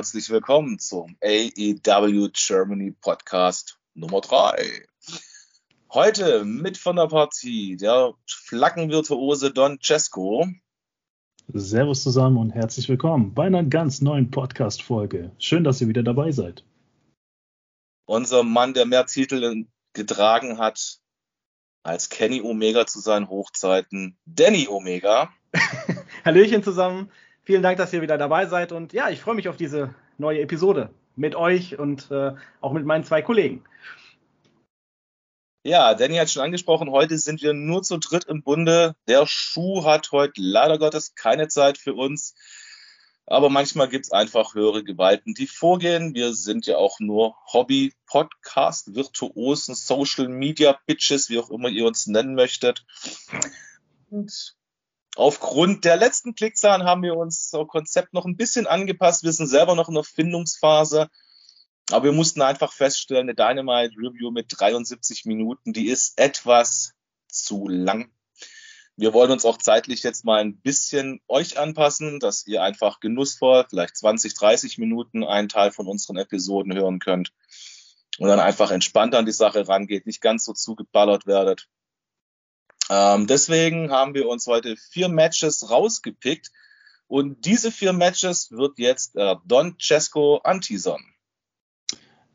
Herzlich willkommen zum AEW Germany Podcast Nummer 3. Heute mit von der Partie der Flaggenvirtuose Don Cesco. Servus zusammen und herzlich willkommen bei einer ganz neuen Podcast-Folge. Schön, dass ihr wieder dabei seid. Unser Mann, der mehr Titel getragen hat als Kenny Omega zu seinen Hochzeiten, Danny Omega. Hallöchen zusammen. Vielen Dank, dass ihr wieder dabei seid. Und ja, ich freue mich auf diese neue Episode mit euch und äh, auch mit meinen zwei Kollegen. Ja, Danny hat schon angesprochen, heute sind wir nur zu dritt im Bunde. Der Schuh hat heute leider Gottes keine Zeit für uns. Aber manchmal gibt es einfach höhere Gewalten, die vorgehen. Wir sind ja auch nur Hobby-Podcast, Virtuosen, Social-Media-Bitches, wie auch immer ihr uns nennen möchtet. Und Aufgrund der letzten Klickzahlen haben wir uns so Konzept noch ein bisschen angepasst. Wir sind selber noch in der Findungsphase. Aber wir mussten einfach feststellen, eine Dynamite Review mit 73 Minuten, die ist etwas zu lang. Wir wollen uns auch zeitlich jetzt mal ein bisschen euch anpassen, dass ihr einfach genussvoll, vielleicht 20, 30 Minuten einen Teil von unseren Episoden hören könnt und dann einfach entspannt an die Sache rangeht, nicht ganz so zugeballert werdet. Ähm, deswegen haben wir uns heute vier Matches rausgepickt. Und diese vier Matches wird jetzt äh, Don Cesco anteasern.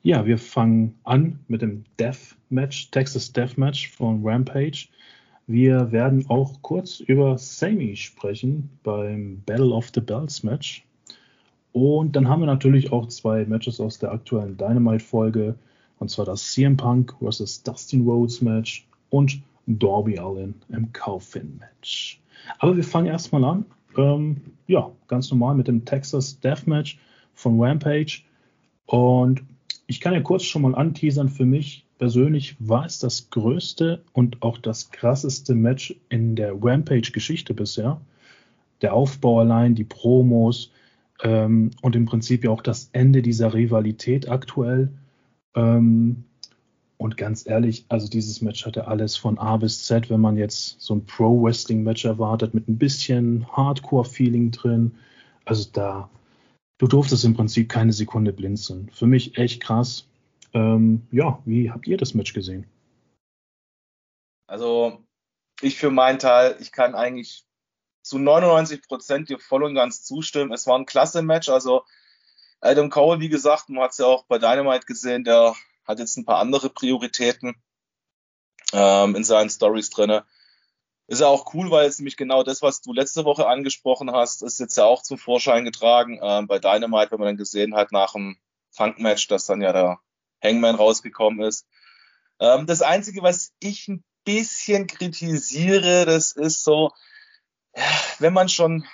Ja, wir fangen an mit dem Death Match, Texas Death Match von Rampage. Wir werden auch kurz über Sammy sprechen beim Battle of the Bells Match. Und dann haben wir natürlich auch zwei Matches aus der aktuellen Dynamite-Folge. Und zwar das CM Punk vs. Dustin Rhodes Match und Darby Allin im Coffin-Match. Aber wir fangen erstmal an. Ähm, ja, ganz normal mit dem Texas Deathmatch von Rampage. Und ich kann ja kurz schon mal anteasern, für mich persönlich war es das größte und auch das krasseste Match in der Rampage-Geschichte bisher. Der Aufbau allein, die Promos ähm, und im Prinzip ja auch das Ende dieser Rivalität aktuell. Ähm, und ganz ehrlich, also dieses Match hatte alles von A bis Z, wenn man jetzt so ein Pro-Wrestling-Match erwartet, mit ein bisschen Hardcore-Feeling drin. Also da, du durftest im Prinzip keine Sekunde blinzeln. Für mich echt krass. Ähm, ja, wie habt ihr das Match gesehen? Also, ich für meinen Teil, ich kann eigentlich zu 99 Prozent dir voll und ganz zustimmen. Es war ein klasse Match. Also, Adam Cole, wie gesagt, man hat es ja auch bei Dynamite gesehen, der hat jetzt ein paar andere Prioritäten ähm, in seinen Stories drinne. Ist ja auch cool, weil jetzt nämlich genau das, was du letzte Woche angesprochen hast, ist jetzt ja auch zum Vorschein getragen ähm, bei Dynamite, wenn man dann gesehen hat nach dem Funk-Match, dass dann ja der Hangman rausgekommen ist. Ähm, das Einzige, was ich ein bisschen kritisiere, das ist so, wenn man schon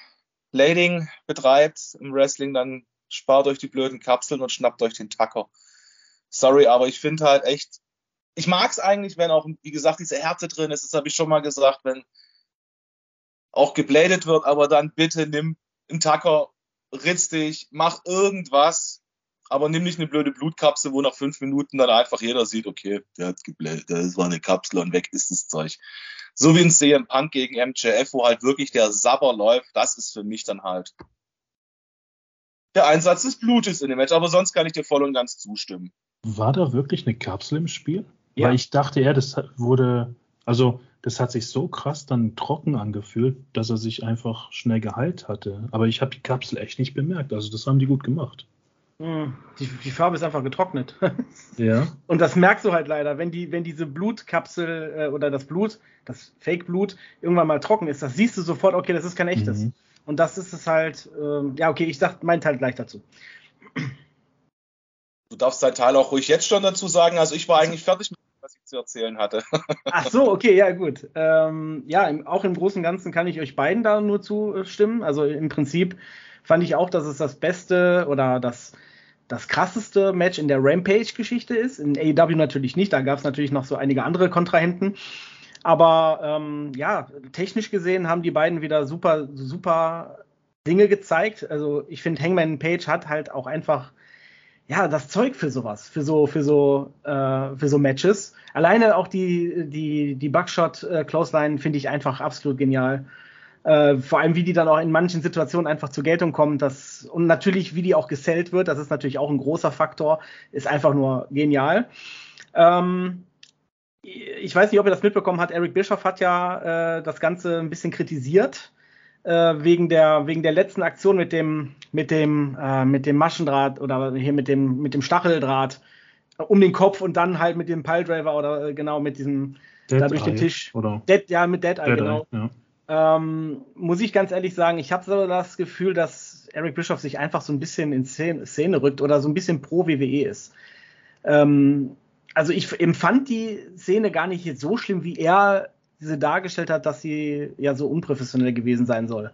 Blading betreibt im Wrestling, dann spart euch die blöden Kapseln und schnappt euch den Tacker sorry, aber ich finde halt echt, ich mag es eigentlich, wenn auch, wie gesagt, diese Härte drin ist, das habe ich schon mal gesagt, wenn auch gebladet wird, aber dann bitte nimm einen Tacker, ritz dich, mach irgendwas, aber nimm nicht eine blöde Blutkapsel, wo nach fünf Minuten dann einfach jeder sieht, okay, der hat gebladet, das war eine Kapsel und weg ist das Zeug. So wie ein CM Punk gegen MJF, wo halt wirklich der Sabber läuft, das ist für mich dann halt der Einsatz des Blutes in dem Match, aber sonst kann ich dir voll und ganz zustimmen. War da wirklich eine Kapsel im Spiel? Ja. Weil ich dachte eher, das wurde, also das hat sich so krass dann trocken angefühlt, dass er sich einfach schnell geheilt hatte. Aber ich habe die Kapsel echt nicht bemerkt. Also das haben die gut gemacht. Hm, die, die Farbe ist einfach getrocknet. ja. Und das merkst du halt leider, wenn die, wenn diese Blutkapsel äh, oder das Blut, das Fake-Blut irgendwann mal trocken ist, das siehst du sofort, okay, das ist kein echtes. Mhm. Und das ist es halt, äh, ja, okay, ich sag meinen Teil gleich dazu. Darfst deinen Teil auch ruhig jetzt schon dazu sagen. Also ich war eigentlich fertig mit dem, was ich zu erzählen hatte. Ach so, okay, ja gut. Ähm, ja, im, auch im Großen und Ganzen kann ich euch beiden da nur zustimmen. Also im Prinzip fand ich auch, dass es das beste oder das, das krasseste Match in der Rampage-Geschichte ist. In AEW natürlich nicht, da gab es natürlich noch so einige andere Kontrahenten. Aber ähm, ja, technisch gesehen haben die beiden wieder super, super Dinge gezeigt. Also ich finde, Hangman Page hat halt auch einfach ja, das Zeug für sowas, für so, für so, äh, für so Matches. Alleine auch die, die, die Buckshot äh, finde ich einfach absolut genial. Äh, vor allem, wie die dann auch in manchen Situationen einfach zur Geltung kommen. Das, und natürlich, wie die auch gesellt wird, das ist natürlich auch ein großer Faktor, ist einfach nur genial. Ähm, ich weiß nicht, ob ihr das mitbekommen habt. Eric Bischoff hat ja äh, das Ganze ein bisschen kritisiert äh, wegen der wegen der letzten Aktion mit dem mit dem äh, mit dem Maschendraht oder hier mit dem mit dem Stacheldraht um den Kopf und dann halt mit dem Piledriver oder äh, genau mit diesem Dead da durch Eye, den Tisch. Oder? Dead, ja, mit Dead Eye, Dead genau. Eye, ja. ähm, muss ich ganz ehrlich sagen, ich habe so das Gefühl, dass Eric Bischoff sich einfach so ein bisschen in Szene, Szene rückt oder so ein bisschen pro WWE ist. Ähm, also ich empfand die Szene gar nicht so schlimm, wie er diese dargestellt hat, dass sie ja so unprofessionell gewesen sein soll.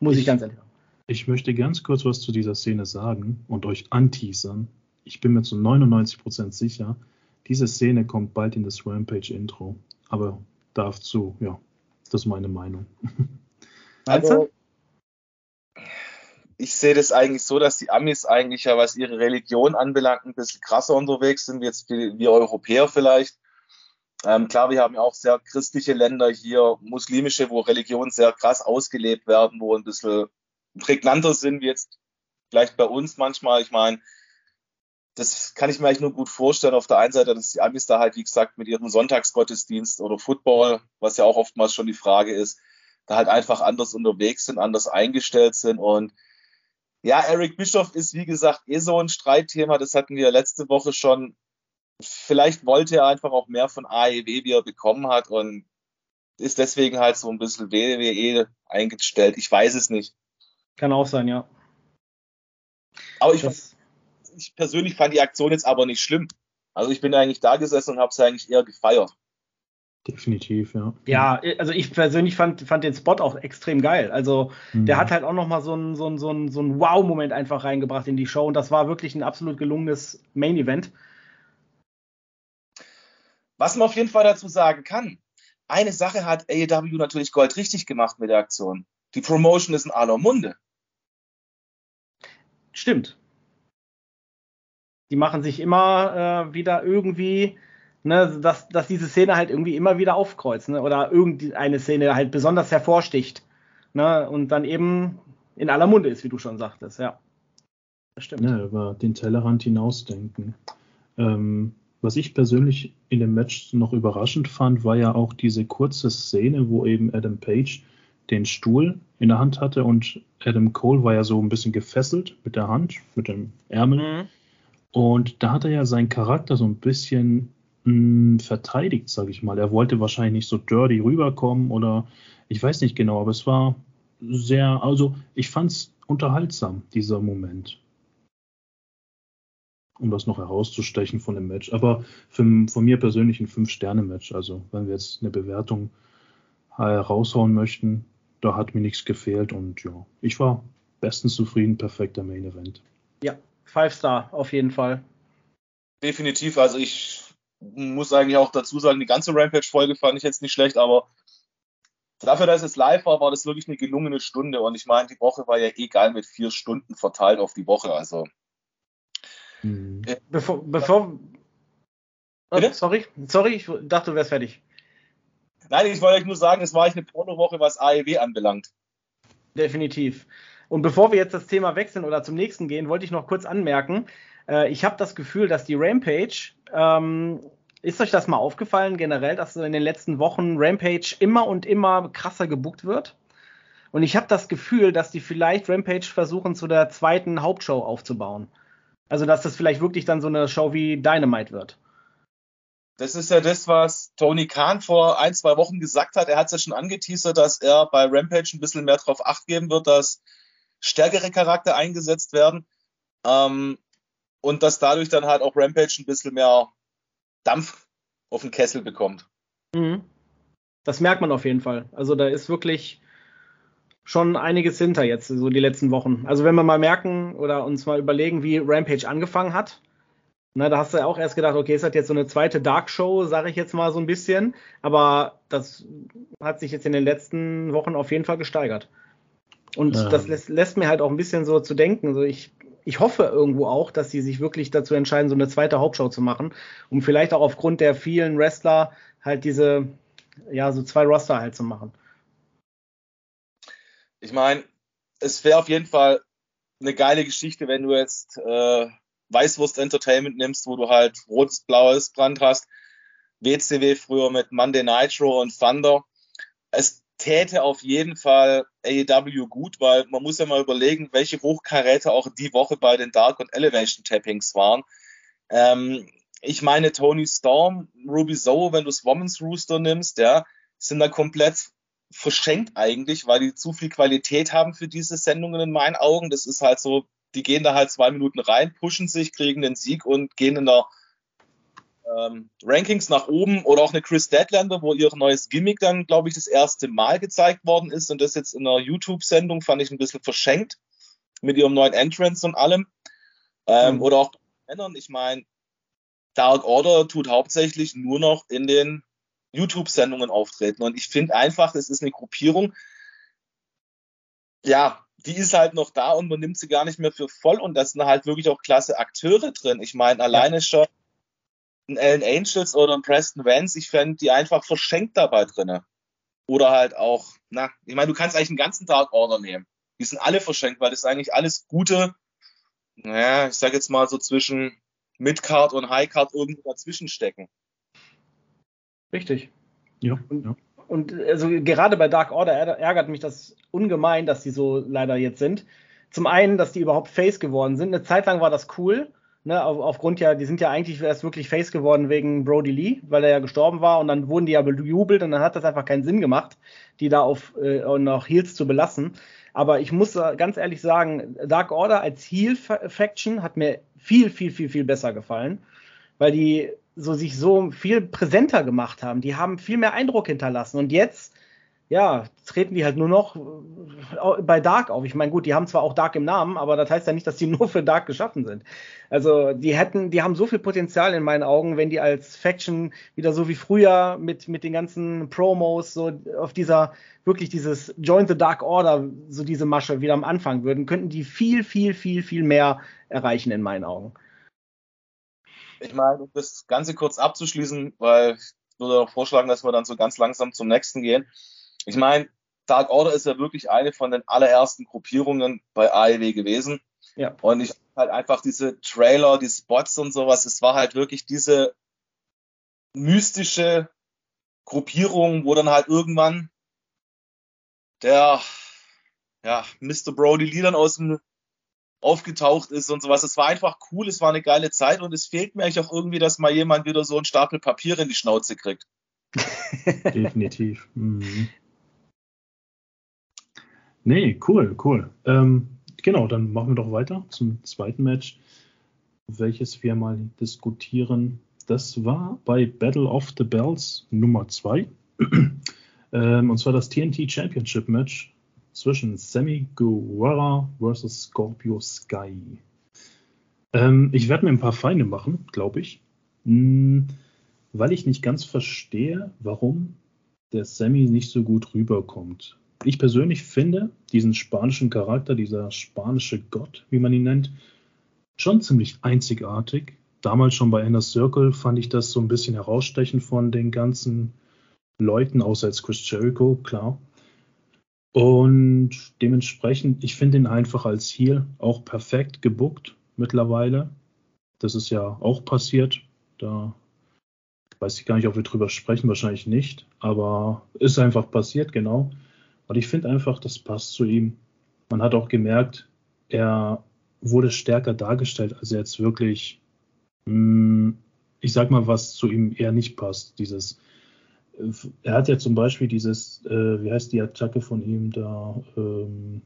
Muss ich, ich ganz ehrlich sagen. Ich möchte ganz kurz was zu dieser Szene sagen und euch anteasern. Ich bin mir zu 99% sicher, diese Szene kommt bald in das Rampage-Intro. Aber dazu, ja, das ist meine Meinung. Also, ich sehe das eigentlich so, dass die Amis eigentlich ja, was ihre Religion anbelangt, ein bisschen krasser unterwegs sind, jetzt wie wir Europäer vielleicht. Ähm, klar, wir haben ja auch sehr christliche Länder hier, muslimische, wo Religionen sehr krass ausgelebt werden, wo ein bisschen prägnanter sind, wie jetzt vielleicht bei uns manchmal. Ich meine, das kann ich mir eigentlich nur gut vorstellen. Auf der einen Seite, dass die Amis da halt, wie gesagt, mit ihrem Sonntagsgottesdienst oder Football, was ja auch oftmals schon die Frage ist, da halt einfach anders unterwegs sind, anders eingestellt sind und ja, Eric Bischoff ist, wie gesagt, eh so ein Streitthema. Das hatten wir letzte Woche schon. Vielleicht wollte er einfach auch mehr von AEW, wie er bekommen hat und ist deswegen halt so ein bisschen WWE eingestellt. Ich weiß es nicht. Kann auch sein, ja. Aber ich, ich persönlich fand die Aktion jetzt aber nicht schlimm. Also ich bin eigentlich da gesessen und habe es eigentlich eher gefeiert. Definitiv, ja. Ja, also ich persönlich fand, fand den Spot auch extrem geil. Also mhm. der hat halt auch nochmal so einen so ein, so ein, so ein Wow-Moment einfach reingebracht in die Show und das war wirklich ein absolut gelungenes Main-Event. Was man auf jeden Fall dazu sagen kann, eine Sache hat AEW natürlich Gold richtig gemacht mit der Aktion. Die Promotion ist in aller Munde. Stimmt. Die machen sich immer äh, wieder irgendwie ne, dass, dass diese Szene halt irgendwie immer wieder aufkreuzt, ne, oder irgendeine Szene halt besonders hervorsticht, ne, und dann eben in aller Munde ist, wie du schon sagtest, ja. Das stimmt. Ja, über den Tellerrand hinausdenken. Ähm, was ich persönlich in dem Match noch überraschend fand, war ja auch diese kurze Szene, wo eben Adam Page den Stuhl in der Hand hatte und Adam Cole war ja so ein bisschen gefesselt mit der Hand, mit dem Ärmel. Mhm. Und da hat er ja seinen Charakter so ein bisschen mh, verteidigt, sage ich mal. Er wollte wahrscheinlich nicht so dirty rüberkommen oder ich weiß nicht genau, aber es war sehr, also ich fand es unterhaltsam, dieser Moment. Um das noch herauszustechen von dem Match. Aber für, von mir persönlich ein Fünf-Sterne-Match. Also, wenn wir jetzt eine Bewertung heraushauen möchten, da hat mir nichts gefehlt und ja, ich war bestens zufrieden, perfekter Main Event. Ja, Five Star auf jeden Fall. Definitiv, also ich muss eigentlich auch dazu sagen, die ganze Rampage-Folge fand ich jetzt nicht schlecht, aber dafür, dass es live war, war das wirklich eine gelungene Stunde. Und ich meine, die Woche war ja eh geil mit vier Stunden verteilt auf die Woche. Also. Mhm. Bevor, bevor oh, sorry, sorry, ich dachte, du wärst fertig. Nein, ich wollte euch nur sagen, es war eine Porno-Woche, was AEW anbelangt. Definitiv. Und bevor wir jetzt das Thema wechseln oder zum nächsten gehen, wollte ich noch kurz anmerken, äh, ich habe das Gefühl, dass die Rampage, ähm, ist euch das mal aufgefallen generell, dass in den letzten Wochen Rampage immer und immer krasser gebuckt wird? Und ich habe das Gefühl, dass die vielleicht Rampage versuchen, zu der zweiten Hauptshow aufzubauen. Also, dass das vielleicht wirklich dann so eine Show wie Dynamite wird. Das ist ja das, was Tony Khan vor ein, zwei Wochen gesagt hat. Er hat es ja schon angeteasert, dass er bei Rampage ein bisschen mehr darauf acht geben wird, dass stärkere Charakter eingesetzt werden. Ähm, und dass dadurch dann halt auch Rampage ein bisschen mehr Dampf auf den Kessel bekommt. Mhm. Das merkt man auf jeden Fall. Also da ist wirklich schon einiges hinter jetzt, so die letzten Wochen. Also wenn wir mal merken oder uns mal überlegen, wie Rampage angefangen hat, na, da hast du ja auch erst gedacht, okay, es hat jetzt so eine zweite Dark Show, sage ich jetzt mal so ein bisschen, aber das hat sich jetzt in den letzten Wochen auf jeden Fall gesteigert. Und ähm. das lässt, lässt, mir halt auch ein bisschen so zu denken. Also ich ich hoffe irgendwo auch, dass sie sich wirklich dazu entscheiden, so eine zweite Hauptshow zu machen, um vielleicht auch aufgrund der vielen Wrestler halt diese, ja, so zwei Roster halt zu machen. ich meine, es wäre auf jeden Fall eine geile Geschichte, wenn du jetzt äh, Weißwurst Entertainment nimmst, wo du halt rotes, blaues Brand hast. WCW früher mit Monday Nitro und Thunder. Es täte auf jeden Fall AEW gut, weil man muss ja mal überlegen, welche Hochkaräte auch die Woche bei den Dark und Elevation Tappings waren. Ähm, ich meine, Tony Storm, Ruby Zoe, wenn du das Women's Rooster nimmst, ja, sind da komplett verschenkt eigentlich, weil die zu viel Qualität haben für diese Sendungen in meinen Augen. Das ist halt so, die gehen da halt zwei Minuten rein, pushen sich, kriegen den Sieg und gehen in der ähm, Rankings nach oben oder auch eine Chris Deadlander, wo ihr neues Gimmick dann, glaube ich, das erste Mal gezeigt worden ist und das jetzt in einer YouTube-Sendung fand ich ein bisschen verschenkt mit ihrem neuen Entrance und allem. Ähm, mhm. Oder auch Männern, ich meine, Dark Order tut hauptsächlich nur noch in den YouTube-Sendungen auftreten und ich finde einfach, es ist eine Gruppierung, ja, die ist halt noch da und man nimmt sie gar nicht mehr für voll und da sind halt wirklich auch klasse Akteure drin. Ich meine, alleine ja. schon ein Alan Angels oder ein Preston Vance, ich fände die einfach verschenkt dabei drinne. Oder halt auch, na, ich meine, du kannst eigentlich einen ganzen Tag Order nehmen. Die sind alle verschenkt, weil das ist eigentlich alles gute, naja, ich sag jetzt mal so zwischen Midcard und Highcard irgendwo dazwischen stecken. Richtig. Ja, und, ja. Und also gerade bei Dark Order ärgert mich das ungemein, dass die so leider jetzt sind. Zum einen, dass die überhaupt Face geworden sind. Eine Zeit lang war das cool, Ne, auf, aufgrund ja, die sind ja eigentlich erst wirklich Face geworden wegen Brody Lee, weil er ja gestorben war und dann wurden die ja bejubelt und dann hat das einfach keinen Sinn gemacht, die da auf äh, noch Heels zu belassen. Aber ich muss ganz ehrlich sagen, Dark Order als Heel Faction hat mir viel, viel, viel, viel besser gefallen, weil die so sich so viel präsenter gemacht haben. Die haben viel mehr Eindruck hinterlassen und jetzt ja, treten die halt nur noch äh, bei Dark auf. Ich meine, gut, die haben zwar auch Dark im Namen, aber das heißt ja nicht, dass die nur für Dark geschaffen sind. Also, die hätten, die haben so viel Potenzial in meinen Augen, wenn die als Faction wieder so wie früher mit, mit den ganzen Promos, so auf dieser, wirklich dieses Join the Dark Order, so diese Masche wieder am Anfang würden, könnten die viel, viel, viel, viel mehr erreichen in meinen Augen. Ich meine, um das Ganze kurz abzuschließen, weil ich würde auch vorschlagen, dass wir dann so ganz langsam zum nächsten gehen ich meine, Dark Order ist ja wirklich eine von den allerersten Gruppierungen bei AEW gewesen. Ja. Und ich halt einfach diese Trailer, die Spots und sowas, es war halt wirklich diese mystische Gruppierung, wo dann halt irgendwann der ja, Mr. Brody Lee dann aus dem aufgetaucht ist und sowas. Es war einfach cool, es war eine geile Zeit und es fehlt mir eigentlich auch irgendwie, dass mal jemand wieder so einen Stapel Papier in die Schnauze kriegt. Definitiv. Mhm. Nee, cool, cool. Ähm, genau, dann machen wir doch weiter zum zweiten Match, welches wir mal diskutieren. Das war bei Battle of the Bells Nummer 2. ähm, und zwar das TNT Championship Match zwischen Sammy Guevara versus Scorpio Sky. Ähm, ich werde mir ein paar Feinde machen, glaube ich. Hm, weil ich nicht ganz verstehe, warum der Sammy nicht so gut rüberkommt ich persönlich finde diesen spanischen Charakter, dieser spanische Gott, wie man ihn nennt, schon ziemlich einzigartig. Damals schon bei Inner Circle fand ich das so ein bisschen herausstechend von den ganzen Leuten, außer als Chris Jericho, klar. Und dementsprechend, ich finde ihn einfach als Heel auch perfekt gebuckt mittlerweile. Das ist ja auch passiert. Da weiß ich gar nicht, ob wir drüber sprechen, wahrscheinlich nicht. Aber ist einfach passiert, genau. Und ich finde einfach, das passt zu ihm. Man hat auch gemerkt, er wurde stärker dargestellt, als er jetzt wirklich, hm, ich sag mal, was zu ihm eher nicht passt. Dieses, er hat ja zum Beispiel dieses, äh, wie heißt die Attacke von ihm da, ähm,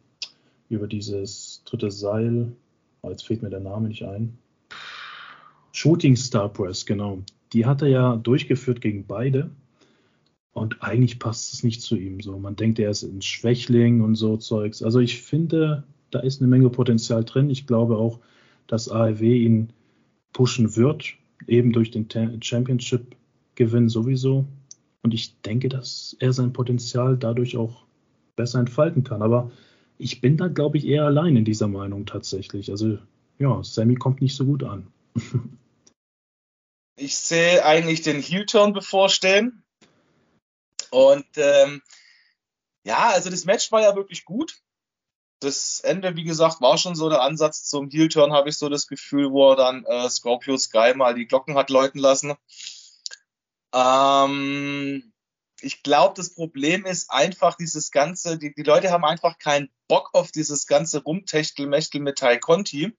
über dieses dritte Seil, oh, jetzt fehlt mir der Name nicht ein. Shooting Star Press, genau. Die hat er ja durchgeführt gegen beide. Und eigentlich passt es nicht zu ihm. So, man denkt, er ist ein Schwächling und so Zeugs. Also ich finde, da ist eine Menge Potenzial drin. Ich glaube auch, dass AEW ihn pushen wird, eben durch den Championship-Gewinn sowieso. Und ich denke, dass er sein Potenzial dadurch auch besser entfalten kann. Aber ich bin da, glaube ich, eher allein in dieser Meinung tatsächlich. Also ja, Sammy kommt nicht so gut an. ich sehe eigentlich den Heel-Turn bevorstehen. Und ähm, ja, also das Match war ja wirklich gut. das Ende, wie gesagt, war schon so der Ansatz zum Heel-Turn, habe ich so das Gefühl, wo er dann äh, Scorpio Sky mal die Glocken hat läuten lassen. Ähm, ich glaube, das Problem ist einfach dieses ganze, die, die Leute haben einfach keinen Bock auf dieses ganze Rumtechtelmechtel mit Tai Conti.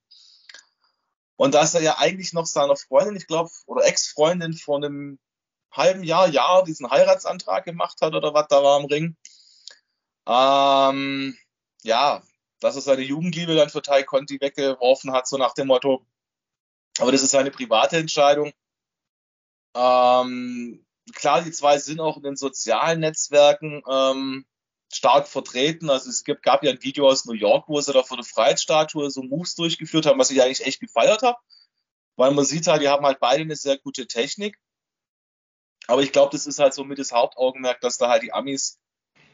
Und dass er ja eigentlich noch seiner Freundin, ich glaube, oder Ex-Freundin vor einem halben Jahr, Jahr diesen Heiratsantrag gemacht hat oder was da war am Ring. Ähm, ja, dass er seine Jugendliebe dann für Tai Conti weggeworfen hat, so nach dem Motto. Aber das ist seine private Entscheidung. Ähm, klar, die zwei sind auch in den sozialen Netzwerken ähm, stark vertreten. Also es gibt, gab ja ein Video aus New York, wo sie da vor der Freiheitsstatue so Moves durchgeführt haben, was ich eigentlich echt gefeiert habe. Weil man sieht halt, die haben halt beide eine sehr gute Technik. Aber ich glaube, das ist halt so mit das Hauptaugenmerk, dass da halt die Amis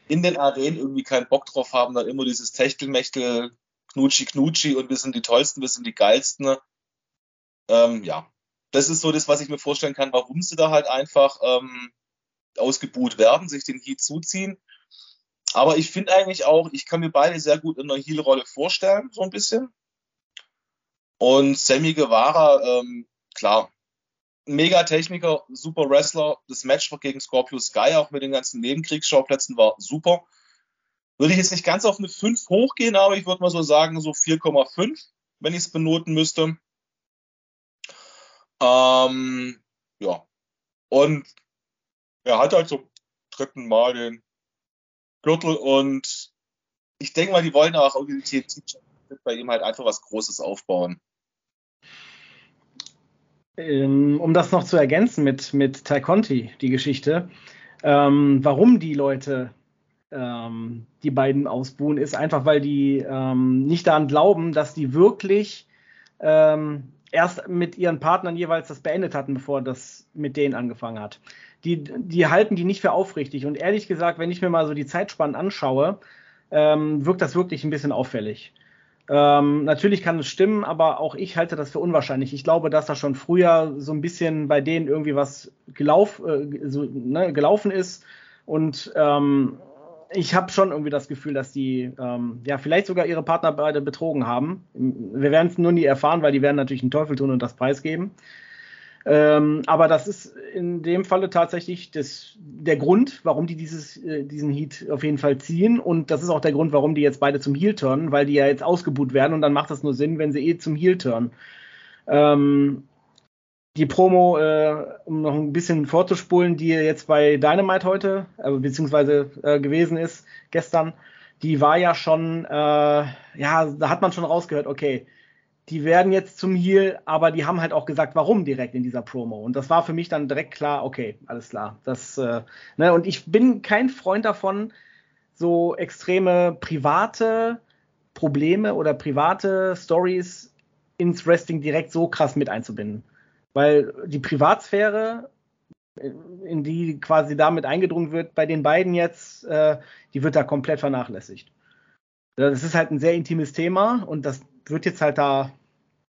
in den Arenen irgendwie keinen Bock drauf haben, dann immer dieses Techtelmechtel, Knutschi Knutschi und wir sind die tollsten, wir sind die geilsten. Ähm, ja, das ist so das, was ich mir vorstellen kann, warum sie da halt einfach ähm, ausgebuht werden, sich den Heat zuziehen. Aber ich finde eigentlich auch, ich kann mir beide sehr gut in einer Heel-Rolle vorstellen, so ein bisschen. Und Sammy Guevara, ähm, klar, mega Techniker, super Wrestler. Das Match gegen Scorpio Sky, auch mit den ganzen Nebenkriegsschauplätzen, war super. Würde ich jetzt nicht ganz auf eine 5 hochgehen, aber ich würde mal so sagen, so 4,5, wenn ich es benoten müsste. Ähm, ja. Und er hat halt zum dritten Mal den Gürtel und ich denke mal, die wollen auch irgendwie bei ihm halt einfach was Großes aufbauen. Ähm, um das noch zu ergänzen mit, mit Tai Conti, die Geschichte, ähm, warum die Leute ähm, die beiden ausbuhen, ist einfach, weil die ähm, nicht daran glauben, dass die wirklich ähm, erst mit ihren Partnern jeweils das beendet hatten, bevor das mit denen angefangen hat. Die, die halten die nicht für aufrichtig. Und ehrlich gesagt, wenn ich mir mal so die Zeitspannen anschaue, ähm, wirkt das wirklich ein bisschen auffällig. Ähm, natürlich kann es stimmen, aber auch ich halte das für unwahrscheinlich. Ich glaube, dass da schon früher so ein bisschen bei denen irgendwie was gelauf, äh, so, ne, gelaufen ist. Und ähm, ich habe schon irgendwie das Gefühl, dass die ähm, ja vielleicht sogar ihre Partner beide betrogen haben. Wir werden es nur nie erfahren, weil die werden natürlich einen Teufel tun und das preisgeben. Ähm, aber das ist in dem Falle tatsächlich das, der Grund, warum die dieses, äh, diesen Heat auf jeden Fall ziehen. Und das ist auch der Grund, warum die jetzt beide zum Heel turnen, weil die ja jetzt ausgebuht werden und dann macht das nur Sinn, wenn sie eh zum Heel turnen. Ähm, die Promo, äh, um noch ein bisschen vorzuspulen, die jetzt bei Dynamite heute, äh, beziehungsweise äh, gewesen ist gestern, die war ja schon, äh, ja, da hat man schon rausgehört, okay, die werden jetzt zum Heal, aber die haben halt auch gesagt, warum direkt in dieser Promo. Und das war für mich dann direkt klar, okay, alles klar. Das, äh, ne, und ich bin kein Freund davon, so extreme private Probleme oder private Stories ins Wrestling direkt so krass mit einzubinden. Weil die Privatsphäre, in die quasi damit eingedrungen wird, bei den beiden jetzt, äh, die wird da komplett vernachlässigt. Das ist halt ein sehr intimes Thema und das wird jetzt halt da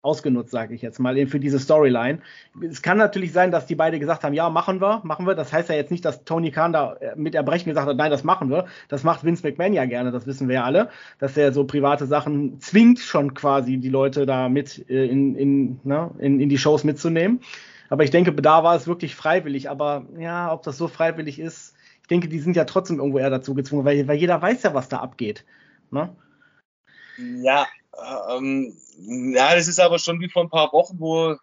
ausgenutzt, sage ich jetzt mal, für diese Storyline. Es kann natürlich sein, dass die beide gesagt haben, ja, machen wir, machen wir. Das heißt ja jetzt nicht, dass Tony Khan da äh, mit Erbrechen gesagt hat, nein, das machen wir. Das macht Vince McMahon ja gerne, das wissen wir ja alle, dass er so private Sachen zwingt schon quasi die Leute da mit äh, in, in, ne, in, in die Shows mitzunehmen. Aber ich denke, da war es wirklich freiwillig. Aber ja, ob das so freiwillig ist, ich denke, die sind ja trotzdem irgendwo eher dazu gezwungen, weil, weil jeder weiß ja, was da abgeht. Ne? Ja, ähm, ja, das ist aber schon wie vor ein paar Wochen, wo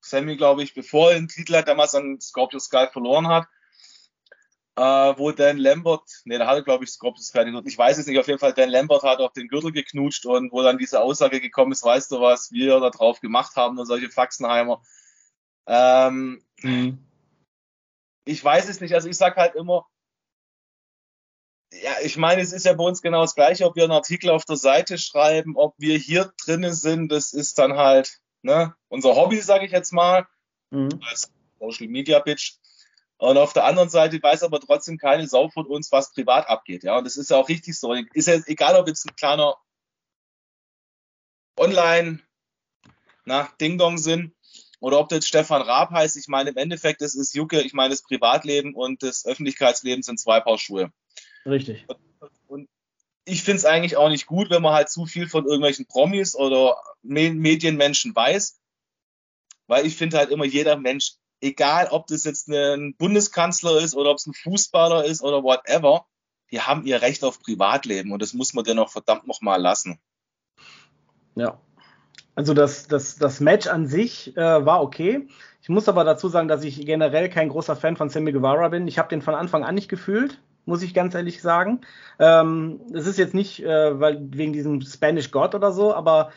Sammy, glaube ich, bevor er den Titel hat, damals an Scorpio Sky verloren hat, äh, wo Dan Lambert, nee, da hatte, glaube ich, Scorpio Sky den Gürtel, ich weiß es nicht, auf jeden Fall, Dan Lambert hat auf den Gürtel geknutscht und wo dann diese Aussage gekommen ist, weißt du, was wir da drauf gemacht haben und solche Faxenheimer. Ähm, mhm. Ich weiß es nicht, also ich sag halt immer, ja, ich meine, es ist ja bei uns genau das Gleiche, ob wir einen Artikel auf der Seite schreiben, ob wir hier drinnen sind, das ist dann halt ne, unser Hobby, sage ich jetzt mal, mhm. als Social Media Bitch. Und auf der anderen Seite weiß aber trotzdem keine Sau von uns, was privat abgeht. Ja, und das ist ja auch richtig so. Ist ja egal, ob jetzt ein kleiner Online na, Ding Dong sind oder ob das Stefan Raab heißt. Ich meine, im Endeffekt, das ist Jucke. Ich meine, das Privatleben und das Öffentlichkeitsleben sind zwei Paar Schuhe. Richtig. Und ich finde es eigentlich auch nicht gut, wenn man halt zu viel von irgendwelchen Promis oder Medienmenschen weiß. Weil ich finde halt immer, jeder Mensch, egal ob das jetzt ein Bundeskanzler ist oder ob es ein Fußballer ist oder whatever, die haben ihr Recht auf Privatleben und das muss man dann auch verdammt nochmal lassen. Ja. Also das, das, das Match an sich äh, war okay. Ich muss aber dazu sagen, dass ich generell kein großer Fan von Sammy Guevara bin. Ich habe den von Anfang an nicht gefühlt, muss ich ganz ehrlich sagen. Ähm, es ist jetzt nicht äh, weil, wegen diesem Spanish God oder so, aber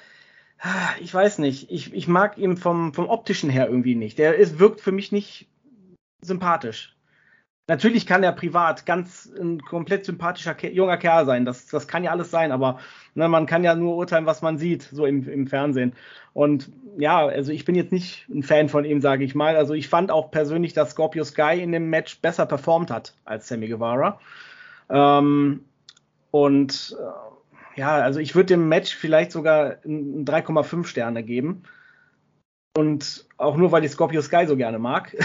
äh, ich weiß nicht. Ich, ich mag ihn vom, vom optischen her irgendwie nicht. Der ist, wirkt für mich nicht sympathisch. Natürlich kann er privat ganz ein komplett sympathischer junger Kerl sein. Das, das kann ja alles sein, aber ne, man kann ja nur urteilen, was man sieht, so im, im Fernsehen. Und ja, also ich bin jetzt nicht ein Fan von ihm, sage ich mal. Also ich fand auch persönlich, dass Scorpio Sky in dem Match besser performt hat als Sammy Guevara. Ähm, und äh, ja, also ich würde dem Match vielleicht sogar 3,5 Sterne geben. Und auch nur, weil ich Scorpio Sky so gerne mag.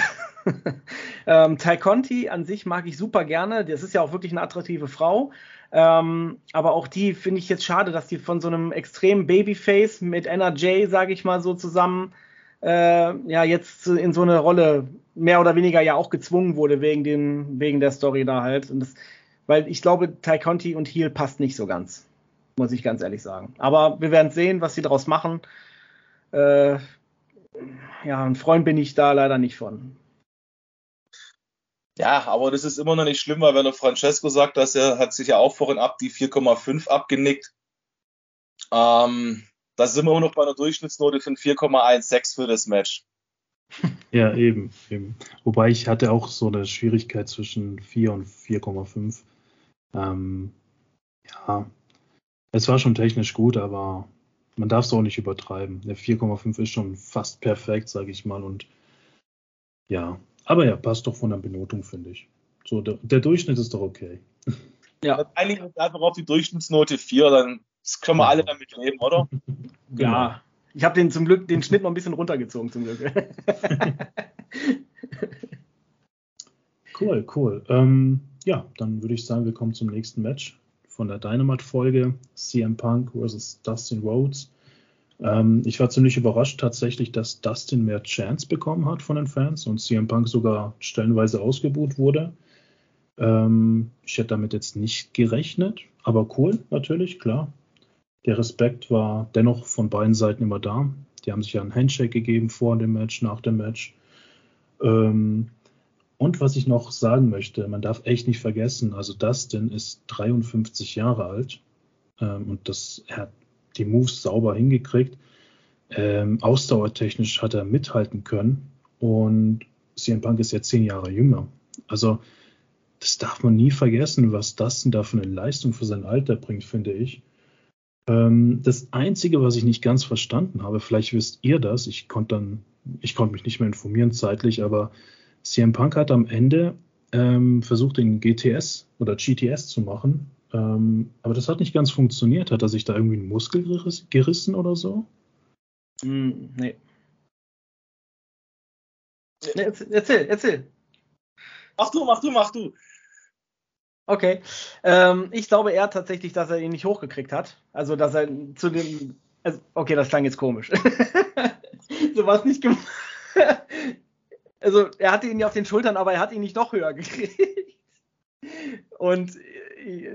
ähm, Ty Conti an sich mag ich super gerne. Das ist ja auch wirklich eine attraktive Frau. Ähm, aber auch die finde ich jetzt schade, dass die von so einem extremen Babyface mit NRJ, sage ich mal so, zusammen äh, ja jetzt in so eine Rolle mehr oder weniger ja auch gezwungen wurde wegen, den, wegen der Story da halt. Das, weil ich glaube, Ty Conti und Heel passt nicht so ganz. Muss ich ganz ehrlich sagen. Aber wir werden sehen, was sie daraus machen. Äh, ja, ein Freund bin ich da leider nicht von. Ja, aber das ist immer noch nicht schlimm, weil wenn der Francesco sagt, dass er hat sich ja auch vorhin ab die 4,5 abgenickt. Ähm, da sind wir immer noch bei einer Durchschnittsnote von 4,16 für das Match. Ja, eben, eben. Wobei ich hatte auch so eine Schwierigkeit zwischen 4 und 4,5. Ähm, ja, es war schon technisch gut, aber man darf es auch nicht übertreiben. Der 4,5 ist schon fast perfekt, sage ich mal. Und ja, aber ja, passt doch von der Benotung, finde ich. So, der, der, Durchschnitt ist doch okay. Ja. Einigen wir uns einfach auf die Durchschnittsnote 4, dann können wir alle damit leben, oder? Genau. Ja. Ich habe den zum Glück den Schnitt noch ein bisschen runtergezogen, zum Glück. cool, cool. Ähm, ja, dann würde ich sagen, wir kommen zum nächsten Match von der Dynamite-Folge. CM Punk vs. Dustin Rhodes. Ähm, ich war ziemlich überrascht tatsächlich, dass Dustin mehr Chance bekommen hat von den Fans und CM Punk sogar stellenweise ausgebuht wurde. Ähm, ich hätte damit jetzt nicht gerechnet, aber cool natürlich, klar. Der Respekt war dennoch von beiden Seiten immer da. Die haben sich ja einen Handshake gegeben vor dem Match, nach dem Match. Ähm, und was ich noch sagen möchte, man darf echt nicht vergessen, also Dustin ist 53 Jahre alt ähm, und das, er hat die Moves sauber hingekriegt. Ähm, ausdauertechnisch hat er mithalten können und CM Punk ist ja zehn Jahre jünger. Also das darf man nie vergessen, was denn da für eine Leistung für sein Alter bringt, finde ich. Ähm, das Einzige, was ich nicht ganz verstanden habe, vielleicht wisst ihr das, ich konnte dann, ich konnte mich nicht mehr informieren zeitlich, aber CM Punk hat am Ende ähm, versucht, den GTS oder GTS zu machen ähm, aber das hat nicht ganz funktioniert. Hat er sich da irgendwie einen Muskel gerissen oder so? Mm, nee. nee erzähl, erzähl. Mach du, mach du, mach du. Okay. Ähm, ich glaube eher tatsächlich, dass er ihn nicht hochgekriegt hat. Also, dass er zu dem. Also, okay, das klang jetzt komisch. so war es nicht gemacht. also, er hatte ihn ja auf den Schultern, aber er hat ihn nicht noch höher gekriegt. Und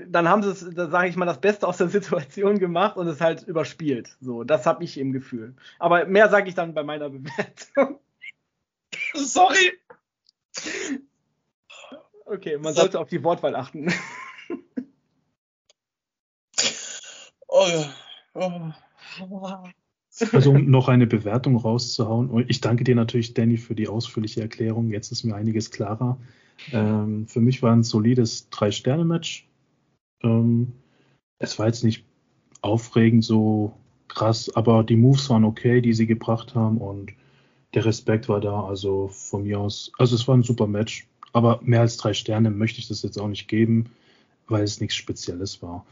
dann haben sie sage ich mal, das Beste aus der Situation gemacht und es halt überspielt. So, das habe ich im Gefühl. Aber mehr sage ich dann bei meiner Bewertung. Sorry. Okay, man sollte auf die Wortwahl achten. Oh, oh. Also um noch eine Bewertung rauszuhauen. Ich danke dir natürlich, Danny, für die ausführliche Erklärung. Jetzt ist mir einiges klarer. Ähm, für mich war ein solides Drei-Sterne-Match. Ähm, es war jetzt nicht aufregend so krass, aber die Moves waren okay, die sie gebracht haben und der Respekt war da. Also von mir aus, also es war ein super Match, aber mehr als drei Sterne möchte ich das jetzt auch nicht geben, weil es nichts Spezielles war.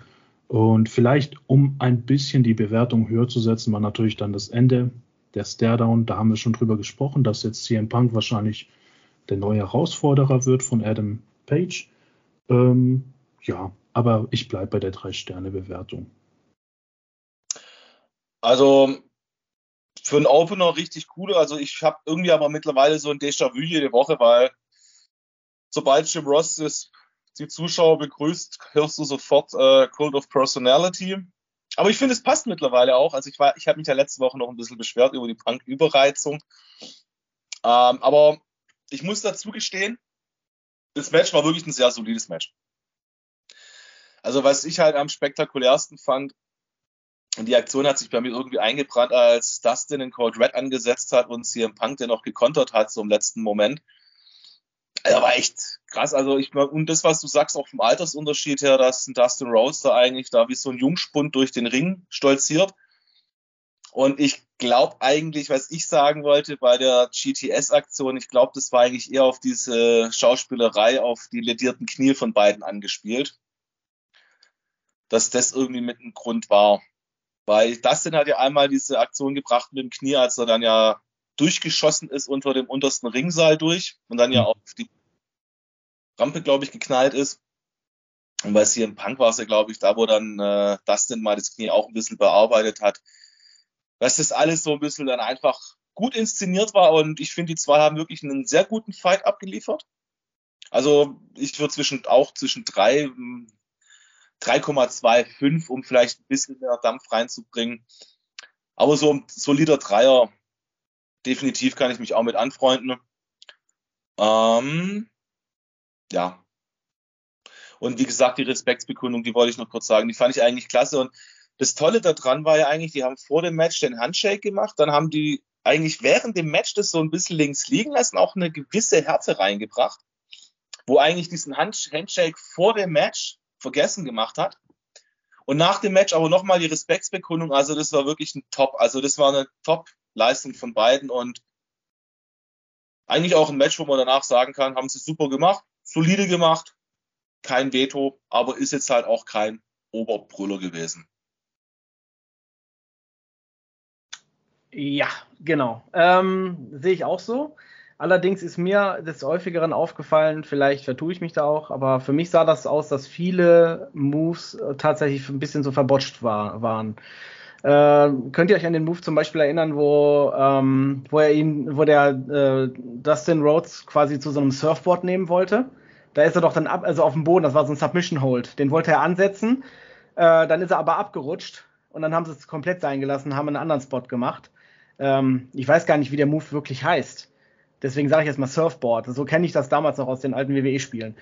Und vielleicht, um ein bisschen die Bewertung höher zu setzen, war natürlich dann das Ende der Staredown. Da haben wir schon drüber gesprochen, dass jetzt CM Punk wahrscheinlich der neue Herausforderer wird von Adam Page. Ähm, ja, aber ich bleibe bei der 3-Sterne-Bewertung. Also für einen Opener richtig cool. Also ich habe irgendwie aber mittlerweile so ein Déjà-vu jede Woche, weil sobald Jim Ross ist, die Zuschauer begrüßt, hörst du sofort äh, Cult of Personality. Aber ich finde, es passt mittlerweile auch. Also ich war, ich habe mich ja letzte Woche noch ein bisschen beschwert über die Punk-Überreizung. Ähm, aber ich muss dazu gestehen, das Match war wirklich ein sehr solides Match. Also was ich halt am spektakulärsten fand, und die Aktion hat sich bei mir irgendwie eingebrannt, als Dustin in Cold Red angesetzt hat und CM Punk den noch gekontert hat, so im letzten Moment. Er war echt krass. Also ich und das, was du sagst, auch vom Altersunterschied her, dass ein Dustin Rose da eigentlich da wie so ein Jungspund durch den Ring stolziert. Und ich glaube eigentlich, was ich sagen wollte bei der GTS-Aktion, ich glaube, das war eigentlich eher auf diese Schauspielerei, auf die ledierten Knie von beiden angespielt. Dass das irgendwie mit einem Grund war. Weil Dustin hat ja einmal diese Aktion gebracht mit dem Knie, als er dann ja durchgeschossen ist unter dem untersten Ringsaal durch und dann ja mhm. auf die Rampe, glaube ich, geknallt ist. Und bei CM Punk war es ja, glaube ich, da, wo dann äh, Dustin mal das Knie auch ein bisschen bearbeitet hat. Dass das alles so ein bisschen dann einfach gut inszeniert war und ich finde, die zwei haben wirklich einen sehr guten Fight abgeliefert. Also ich würde zwischen auch zwischen drei 3,25, um vielleicht ein bisschen mehr Dampf reinzubringen. Aber so ein solider Dreier definitiv kann ich mich auch mit anfreunden. Ähm, ja. Und wie gesagt, die Respektsbekundung, die wollte ich noch kurz sagen, die fand ich eigentlich klasse. Und das Tolle daran war ja eigentlich, die haben vor dem Match den Handshake gemacht, dann haben die eigentlich während dem Match das so ein bisschen links liegen lassen, auch eine gewisse Härte reingebracht, wo eigentlich diesen Handshake vor dem Match vergessen gemacht hat. Und nach dem Match aber nochmal die Respektsbekundung, also das war wirklich ein Top, also das war eine Top Leistung von beiden und eigentlich auch ein Match, wo man danach sagen kann, haben sie super gemacht, solide gemacht, kein Veto, aber ist jetzt halt auch kein Oberbrüller gewesen. Ja, genau. Ähm, sehe ich auch so. Allerdings ist mir des Häufigeren aufgefallen, vielleicht vertue ich mich da auch, aber für mich sah das aus, dass viele Moves tatsächlich ein bisschen so verbotscht war, waren. Äh, könnt ihr euch an den Move zum Beispiel erinnern, wo, ähm, wo er ihn, wo der äh, Dustin Rhodes quasi zu so einem Surfboard nehmen wollte? Da ist er doch dann ab, also auf dem Boden, das war so ein Submission Hold. Den wollte er ansetzen, äh, dann ist er aber abgerutscht und dann haben sie es komplett sein gelassen, haben einen anderen Spot gemacht. Ähm, ich weiß gar nicht, wie der Move wirklich heißt. Deswegen sage ich jetzt mal Surfboard. So kenne ich das damals noch aus den alten WWE-Spielen.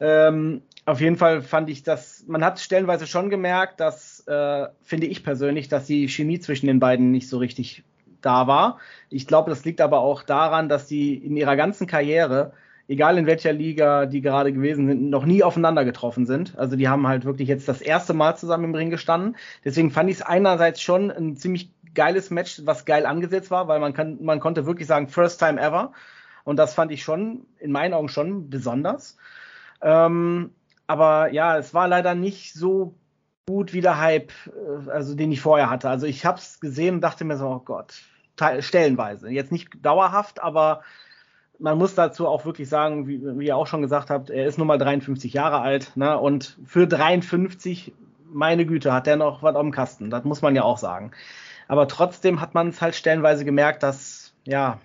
Ähm, auf jeden Fall fand ich das, man hat stellenweise schon gemerkt, dass äh, finde ich persönlich, dass die Chemie zwischen den beiden nicht so richtig da war. Ich glaube, das liegt aber auch daran, dass sie in ihrer ganzen Karriere, egal in welcher Liga die gerade gewesen sind, noch nie aufeinander getroffen sind. Also die haben halt wirklich jetzt das erste Mal zusammen im Ring gestanden. Deswegen fand ich es einerseits schon ein ziemlich geiles Match, was geil angesetzt war, weil man kann, man konnte wirklich sagen, first time ever. Und das fand ich schon, in meinen Augen schon besonders. Ähm, aber ja, es war leider nicht so gut wie der Hype, äh, also den ich vorher hatte. Also ich habe es gesehen und dachte mir so, oh Gott, stellenweise. Jetzt nicht dauerhaft, aber man muss dazu auch wirklich sagen, wie, wie ihr auch schon gesagt habt, er ist nun mal 53 Jahre alt, ne? Und für 53, meine Güte, hat er noch was dem Kasten. Das muss man ja auch sagen. Aber trotzdem hat man es halt stellenweise gemerkt, dass, ja,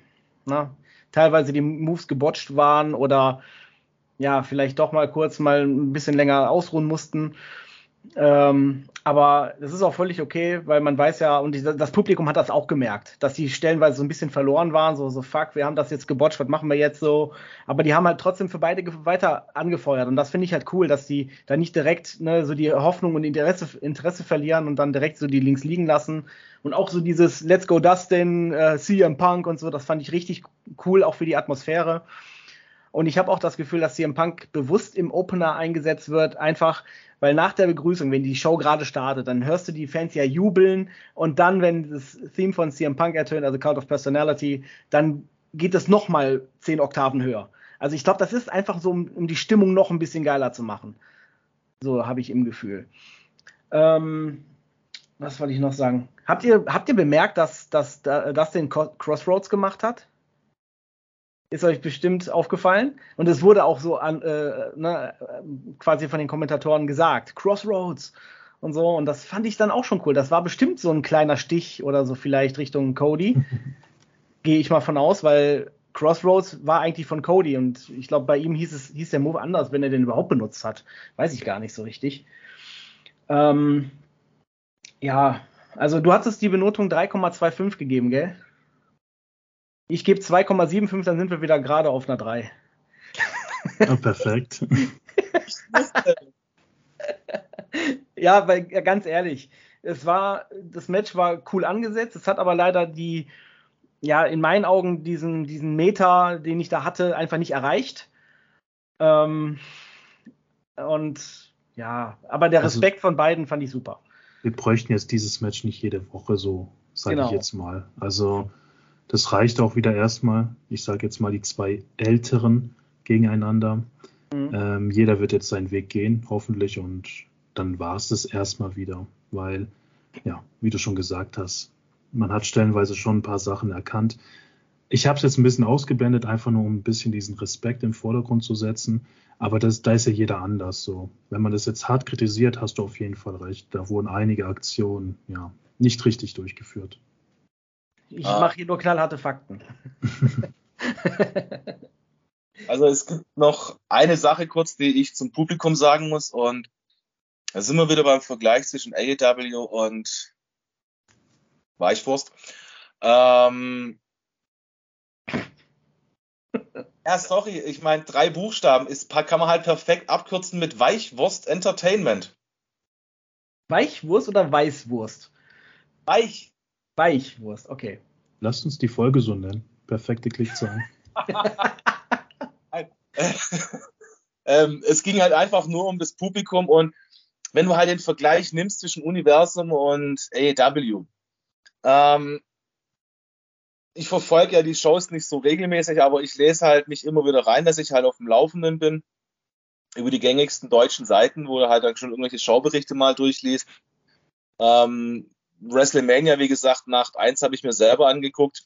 ne, teilweise die Moves gebotcht waren oder ja, vielleicht doch mal kurz mal ein bisschen länger ausruhen mussten. Ähm, aber das ist auch völlig okay, weil man weiß ja, und das Publikum hat das auch gemerkt, dass die stellenweise so ein bisschen verloren waren, so, so fuck, wir haben das jetzt gebotcht, was machen wir jetzt so? Aber die haben halt trotzdem für beide weiter angefeuert und das finde ich halt cool, dass die da nicht direkt ne, so die Hoffnung und Interesse, Interesse verlieren und dann direkt so die Links liegen lassen. Und auch so dieses Let's Go Dustin, äh, CM Punk und so, das fand ich richtig cool, auch für die Atmosphäre. Und ich habe auch das Gefühl, dass CM Punk bewusst im Opener eingesetzt wird, einfach weil nach der Begrüßung, wenn die Show gerade startet, dann hörst du die Fans ja jubeln und dann, wenn das Theme von CM Punk ertönt, also Cult of Personality, dann geht es nochmal zehn Oktaven höher. Also ich glaube, das ist einfach so, um, die Stimmung noch ein bisschen geiler zu machen. So habe ich im Gefühl. Ähm, was wollte ich noch sagen? Habt ihr, habt ihr bemerkt, dass, dass, dass den Crossroads gemacht hat? Ist euch bestimmt aufgefallen. Und es wurde auch so an, äh, ne, quasi von den Kommentatoren gesagt, Crossroads und so. Und das fand ich dann auch schon cool. Das war bestimmt so ein kleiner Stich oder so vielleicht Richtung Cody. Gehe ich mal von aus, weil Crossroads war eigentlich von Cody und ich glaube, bei ihm hieß es, hieß der Move anders, wenn er den überhaupt benutzt hat. Weiß ich gar nicht so richtig. Ähm, ja, also du hattest die Benotung 3,25 gegeben, gell? Ich gebe 2,75, dann sind wir wieder gerade auf einer 3. Ja, perfekt. ja, weil ganz ehrlich, es war, das Match war cool angesetzt, es hat aber leider die, ja, in meinen Augen diesen, diesen Meter, den ich da hatte, einfach nicht erreicht. Ähm, und ja, aber der also Respekt also, von beiden fand ich super. Wir bräuchten jetzt dieses Match nicht jede Woche so, sage genau. ich jetzt mal. Also das reicht auch wieder erstmal. Ich sage jetzt mal die zwei Älteren gegeneinander. Mhm. Ähm, jeder wird jetzt seinen Weg gehen, hoffentlich, und dann war es das erstmal wieder, weil, ja, wie du schon gesagt hast, man hat stellenweise schon ein paar Sachen erkannt. Ich habe es jetzt ein bisschen ausgeblendet, einfach nur um ein bisschen diesen Respekt im Vordergrund zu setzen. Aber das, da ist ja jeder anders so. Wenn man das jetzt hart kritisiert, hast du auf jeden Fall recht. Da wurden einige Aktionen ja nicht richtig durchgeführt. Ich ah. mache hier nur knallharte Fakten. also es gibt noch eine Sache kurz, die ich zum Publikum sagen muss und da sind wir wieder beim Vergleich zwischen AEW und Weichwurst. Ähm, ja, sorry, ich meine, drei Buchstaben ist, kann man halt perfekt abkürzen mit Weichwurst Entertainment. Weichwurst oder Weißwurst? Weich. Weichwurst, okay. Lasst uns die Folge so nennen. Perfekte Klickzahlen. ähm, es ging halt einfach nur um das Publikum und wenn du halt den Vergleich nimmst zwischen Universum und AEW, ähm, ich verfolge ja die Shows nicht so regelmäßig, aber ich lese halt mich immer wieder rein, dass ich halt auf dem Laufenden bin über die gängigsten deutschen Seiten, wo du halt dann schon irgendwelche Schauberichte mal durchliest. Ähm, WrestleMania, wie gesagt, Nacht 1 habe ich mir selber angeguckt.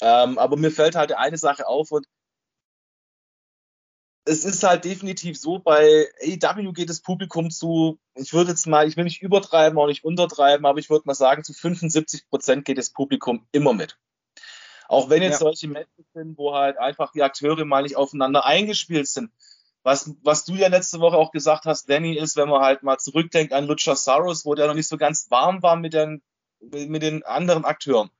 Ähm, aber mir fällt halt eine Sache auf und es ist halt definitiv so, bei AEW geht das Publikum zu, ich würde jetzt mal, ich will nicht übertreiben, auch nicht untertreiben, aber ich würde mal sagen, zu 75 Prozent geht das Publikum immer mit. Auch wenn jetzt ja. solche Matches sind, wo halt einfach die Akteure mal nicht aufeinander eingespielt sind. Was, was du ja letzte Woche auch gesagt hast, Danny, ist, wenn man halt mal zurückdenkt an Luchasaurus, wo der noch nicht so ganz warm war mit den, mit den anderen Akteuren.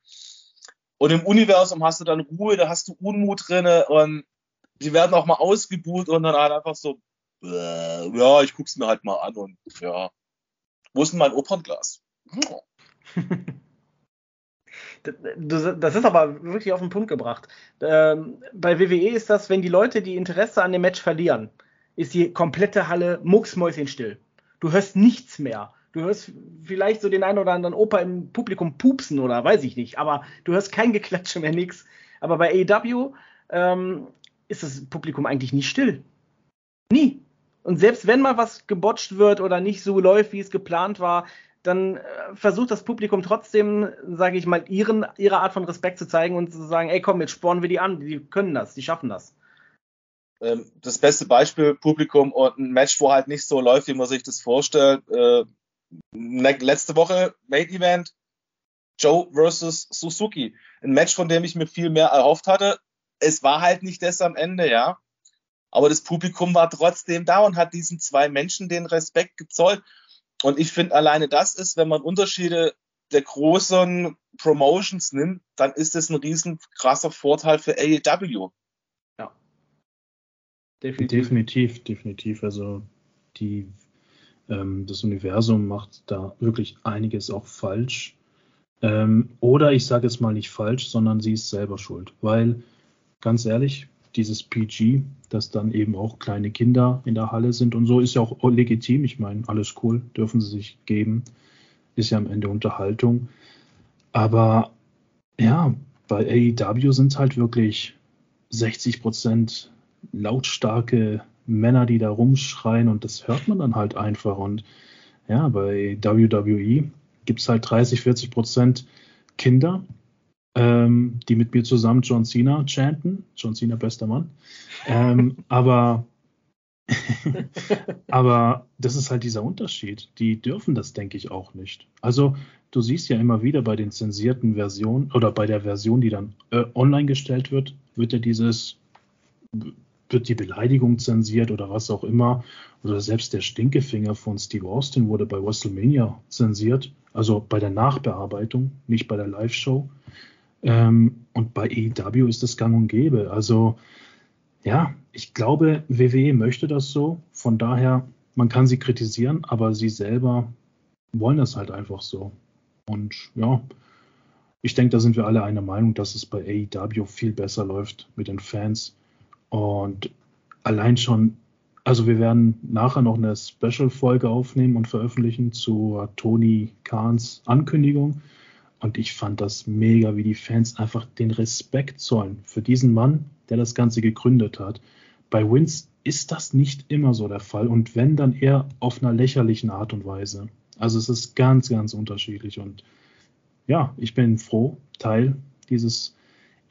Und im Universum hast du dann Ruhe, da hast du Unmut drinne und die werden auch mal ausgebuht und dann halt einfach so, äh, ja, ich guck's mir halt mal an und ja, wo ist denn mein Opernglas? Das ist aber wirklich auf den Punkt gebracht. Ähm, bei WWE ist das, wenn die Leute die Interesse an dem Match verlieren, ist die komplette Halle mucksmäuschenstill. Du hörst nichts mehr. Du hörst vielleicht so den einen oder anderen Opa im Publikum pupsen oder weiß ich nicht, aber du hörst kein Geklatsche mehr, nix. Aber bei AEW ähm, ist das Publikum eigentlich nie still. Nie. Und selbst wenn mal was gebotcht wird oder nicht so läuft, wie es geplant war, dann äh, versucht das Publikum trotzdem, sage ich mal, ihren, ihre Art von Respekt zu zeigen und zu sagen, ey komm, jetzt spornen wir die an, die können das, die schaffen das. Ähm, das beste Beispiel, Publikum und ein Match, wo halt nicht so läuft, wie man sich das vorstellt. Äh, ne, letzte Woche, Main Event, Joe versus Suzuki. Ein Match, von dem ich mir viel mehr erhofft hatte. Es war halt nicht das am Ende, ja. Aber das Publikum war trotzdem da und hat diesen zwei Menschen den Respekt gezollt. Und ich finde alleine das ist, wenn man Unterschiede der großen Promotions nimmt, dann ist das ein riesen krasser Vorteil für AEW. Ja. Definitiv, definitiv. definitiv. Also die, ähm, das Universum macht da wirklich einiges auch falsch. Ähm, oder ich sage es mal nicht falsch, sondern sie ist selber schuld. Weil, ganz ehrlich, dieses PG, dass dann eben auch kleine Kinder in der Halle sind und so, ist ja auch legitim. Ich meine, alles cool, dürfen sie sich geben. Ist ja am Ende Unterhaltung. Aber ja, bei AEW sind halt wirklich 60 Prozent lautstarke Männer, die da rumschreien und das hört man dann halt einfach. Und ja, bei WWE gibt es halt 30, 40 Prozent Kinder ähm, die mit mir zusammen John Cena chanten. John Cena, bester Mann. Ähm, aber, aber das ist halt dieser Unterschied. Die dürfen das, denke ich, auch nicht. Also, du siehst ja immer wieder bei den zensierten Versionen oder bei der Version, die dann äh, online gestellt wird, wird ja dieses, wird die Beleidigung zensiert oder was auch immer. Oder selbst der Stinkefinger von Steve Austin wurde bei WrestleMania zensiert. Also bei der Nachbearbeitung, nicht bei der Live-Show. Ähm, und bei AEW ist das gang und gäbe. Also ja, ich glaube, WWE möchte das so. Von daher, man kann sie kritisieren, aber sie selber wollen das halt einfach so. Und ja, ich denke, da sind wir alle einer Meinung, dass es bei AEW viel besser läuft mit den Fans. Und allein schon, also wir werden nachher noch eine Special-Folge aufnehmen und veröffentlichen zu Tony Kahns Ankündigung. Und ich fand das mega, wie die Fans einfach den Respekt zollen für diesen Mann, der das Ganze gegründet hat. Bei Vince ist das nicht immer so der Fall und wenn, dann eher auf einer lächerlichen Art und Weise. Also es ist ganz, ganz unterschiedlich und ja, ich bin froh, Teil dieses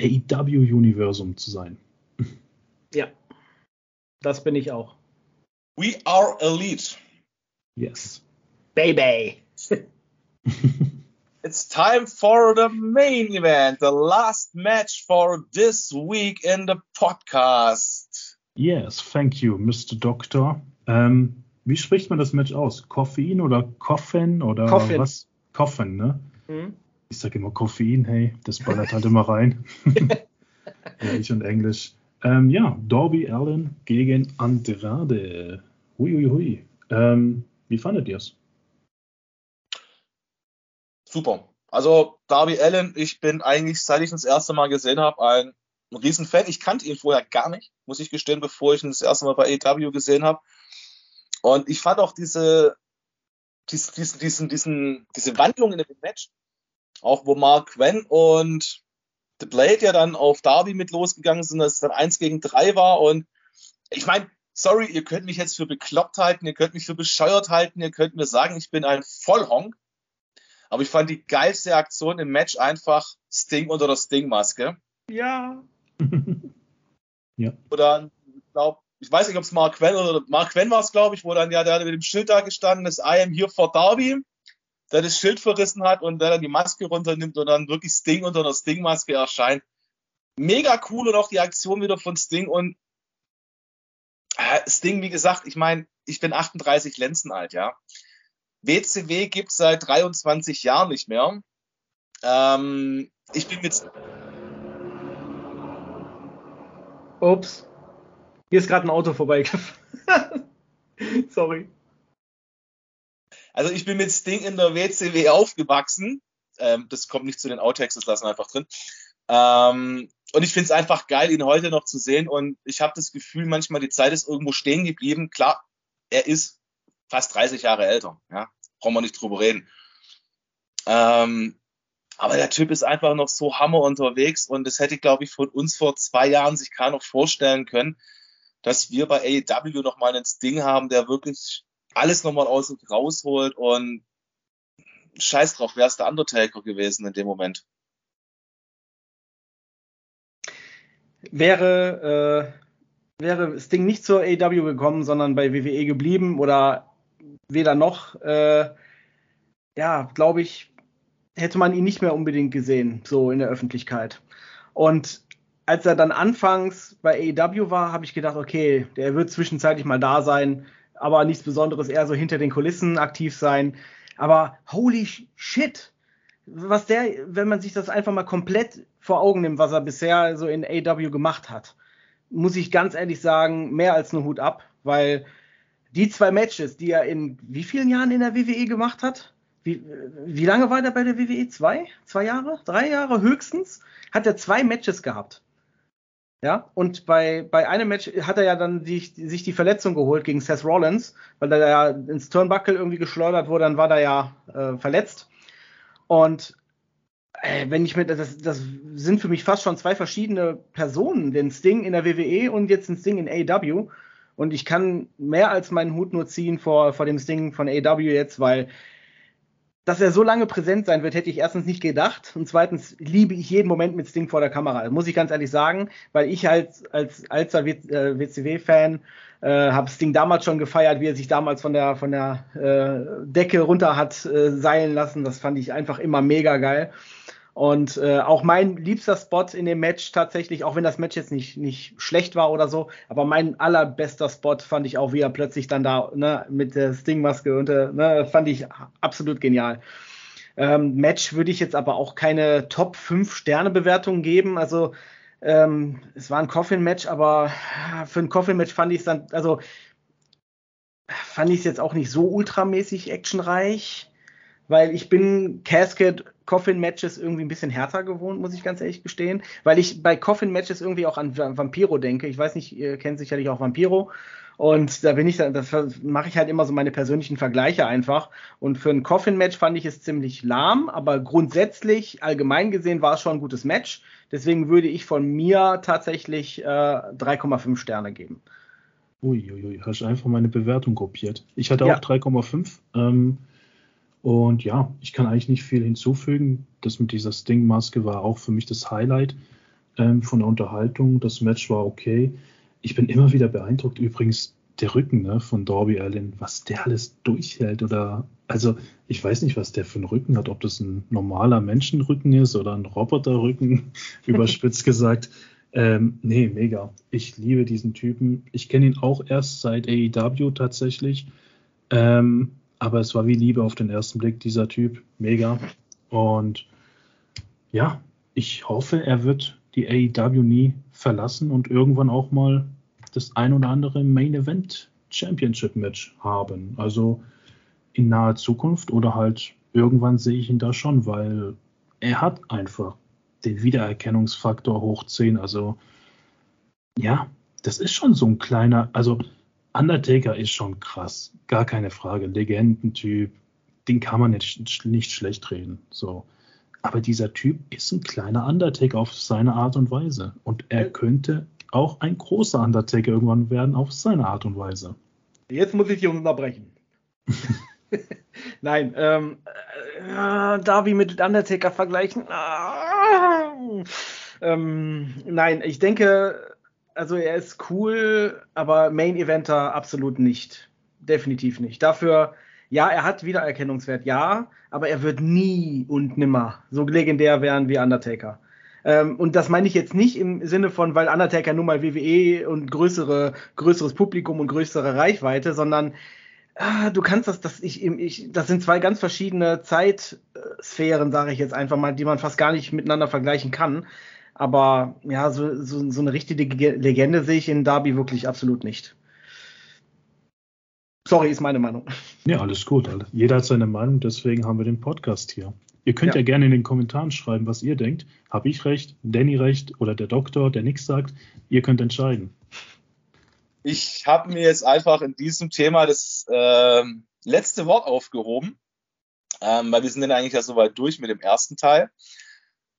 AEW-Universum zu sein. Ja, das bin ich auch. We are elite. Yes. Baby. It's time for the main event, the last match for this week in the podcast. Yes, thank you, Mr. Doctor. Ähm, wie spricht man das Match aus? Koffein oder Koffen oder Coffin. was? Koffen, ne? Hm? Ich sage immer Koffein, hey, das ballert halt immer rein. ja, ich und Englisch. Ähm, ja, Darby Allen gegen Andrade. Hui, hui, hui. Ähm, wie fandet ihr es? Super. Also Darby Allen, ich bin eigentlich, seit ich ihn das erste Mal gesehen habe, ein, Riesenfan. Ich kannte ihn vorher gar nicht, muss ich gestehen, bevor ich ihn das erste Mal bei AEW gesehen habe. Und ich fand auch diese, diesen, diesen, diesen, diese Wandlung in dem Match, auch wo Mark Quinn und The Blade ja dann auf Darby mit losgegangen sind, dass es dann eins gegen drei war. Und ich meine, sorry, ihr könnt mich jetzt für bekloppt halten, ihr könnt mich für bescheuert halten, ihr könnt mir sagen, ich bin ein Vollhonk. Aber ich fand die geilste Aktion im Match einfach Sting unter der Sting-Maske. Ja. ja. Oder, ich glaube, ich weiß nicht, ob es Mark Quinn oder Mark Quinn war es, glaube ich, wo dann ja der mit dem Schild da gestanden ist, I am here for Darby, der das Schild verrissen hat und der dann die Maske runternimmt und dann wirklich Sting unter der Sting-Maske erscheint. Mega cool und auch die Aktion wieder von Sting und äh, Sting, wie gesagt, ich meine, ich bin 38 Lenzen alt, ja. WCW gibt es seit 23 Jahren nicht mehr. Ähm, ich bin mit. Ups. Hier ist gerade ein Auto vorbeigefahren. Sorry. Also ich bin mit Sting in der WCW aufgewachsen. Ähm, das kommt nicht zu den Outtakes, das lassen wir einfach drin. Ähm, und ich finde es einfach geil, ihn heute noch zu sehen. Und ich habe das Gefühl, manchmal die Zeit ist irgendwo stehen geblieben. Klar, er ist fast 30 Jahre älter. Ja, brauchen wir nicht drüber reden. Ähm, aber der Typ ist einfach noch so hammer unterwegs und das hätte, glaube ich, von uns vor zwei Jahren sich keiner vorstellen können, dass wir bei AEW nochmal ein Ding haben, der wirklich alles nochmal aus sich rausholt und scheiß drauf, wer ist der Undertaker gewesen in dem Moment? Wäre, äh, wäre Sting nicht zur AEW gekommen, sondern bei WWE geblieben oder weder noch, äh, ja, glaube ich, hätte man ihn nicht mehr unbedingt gesehen, so in der Öffentlichkeit. Und als er dann anfangs bei AEW war, habe ich gedacht, okay, der wird zwischenzeitlich mal da sein, aber nichts Besonderes, eher so hinter den Kulissen aktiv sein. Aber holy shit, was der, wenn man sich das einfach mal komplett vor Augen nimmt, was er bisher so in AEW gemacht hat, muss ich ganz ehrlich sagen, mehr als nur Hut ab, weil die zwei Matches, die er in wie vielen Jahren in der WWE gemacht hat, wie, wie lange war der bei der WWE? Zwei? Zwei Jahre? Drei Jahre höchstens? Hat er zwei Matches gehabt. Ja, und bei, bei einem Match hat er ja dann die, sich die Verletzung geholt gegen Seth Rollins, weil er ja ins Turnbuckle irgendwie geschleudert wurde, dann war er ja äh, verletzt. Und äh, wenn ich mir, das, das sind für mich fast schon zwei verschiedene Personen, den Sting in der WWE und jetzt den Sting in AEW. Und ich kann mehr als meinen Hut nur ziehen vor, vor dem Sting von AEW jetzt, weil dass er so lange präsent sein wird, hätte ich erstens nicht gedacht. Und zweitens liebe ich jeden Moment mit Sting vor der Kamera. muss ich ganz ehrlich sagen, weil ich halt als alter WCW-Fan äh, habe Sting damals schon gefeiert, wie er sich damals von der von der äh, Decke runter hat äh, seilen lassen. Das fand ich einfach immer mega geil. Und äh, auch mein liebster Spot in dem Match tatsächlich, auch wenn das Match jetzt nicht, nicht schlecht war oder so, aber mein allerbester Spot fand ich auch, wie er plötzlich dann da ne, mit der Stingmaske und äh, ne, fand ich absolut genial. Ähm, Match würde ich jetzt aber auch keine Top 5 Sterne Bewertung geben. Also ähm, es war ein Coffin-Match, aber für ein Coffin-Match fand ich es dann, also fand ich es jetzt auch nicht so ultramäßig actionreich, weil ich bin Casket Coffin-Matches irgendwie ein bisschen härter gewohnt, muss ich ganz ehrlich gestehen, weil ich bei Coffin-Matches irgendwie auch an Vampiro denke. Ich weiß nicht, ihr kennt sicherlich auch Vampiro. Und da bin ich, das mache ich halt immer so meine persönlichen Vergleiche einfach. Und für ein Coffin-Match fand ich es ziemlich lahm, aber grundsätzlich, allgemein gesehen, war es schon ein gutes Match. Deswegen würde ich von mir tatsächlich äh, 3,5 Sterne geben. Uiuiui, hast einfach meine Bewertung kopiert. Ich hatte ja. auch 3,5. Ähm, und ja, ich kann eigentlich nicht viel hinzufügen. Das mit dieser Sting-Maske war auch für mich das Highlight ähm, von der Unterhaltung. Das Match war okay ich bin immer wieder beeindruckt übrigens der Rücken ne, von Darby Allen, was der alles durchhält oder also ich weiß nicht, was der für einen Rücken hat, ob das ein normaler Menschenrücken ist oder ein Roboterrücken, überspitzt gesagt. Ähm, nee, mega. Ich liebe diesen Typen. Ich kenne ihn auch erst seit AEW tatsächlich. Ähm, aber es war wie Liebe auf den ersten Blick, dieser Typ. Mega. Und ja, ich hoffe, er wird die AEW nie verlassen und irgendwann auch mal das ein oder andere Main Event Championship Match haben. Also in naher Zukunft oder halt irgendwann sehe ich ihn da schon, weil er hat einfach den Wiedererkennungsfaktor hoch 10. Also ja, das ist schon so ein kleiner, also Undertaker ist schon krass, gar keine Frage, Legendentyp, den kann man nicht, nicht schlecht reden. So. Aber dieser Typ ist ein kleiner Undertaker auf seine Art und Weise. Und er könnte auch ein großer Undertaker irgendwann werden auf seine Art und Weise. Jetzt muss ich dich unterbrechen. Nein, ähm, äh, Darby mit Undertaker vergleichen. Ah, ähm, nein, ich denke, also er ist cool, aber Main Eventer absolut nicht. Definitiv nicht. Dafür ja, er hat Wiedererkennungswert, ja, aber er wird nie und nimmer so legendär werden wie Undertaker. Ähm, und das meine ich jetzt nicht im Sinne von, weil Undertaker nun mal WWE und größere, größeres Publikum und größere Reichweite, sondern ah, du kannst das, das, ich, ich, das sind zwei ganz verschiedene Zeitsphären, sage ich jetzt einfach mal, die man fast gar nicht miteinander vergleichen kann. Aber ja, so, so, so eine richtige Legende sehe ich in Darby wirklich absolut nicht. Sorry, ist meine Meinung. Ja, alles gut. Jeder hat seine Meinung, deswegen haben wir den Podcast hier. Ihr könnt ja. ja gerne in den Kommentaren schreiben, was ihr denkt. Habe ich recht, Danny recht oder der Doktor, der nichts sagt? Ihr könnt entscheiden. Ich habe mir jetzt einfach in diesem Thema das äh, letzte Wort aufgehoben, ähm, weil wir sind dann eigentlich ja soweit durch mit dem ersten Teil.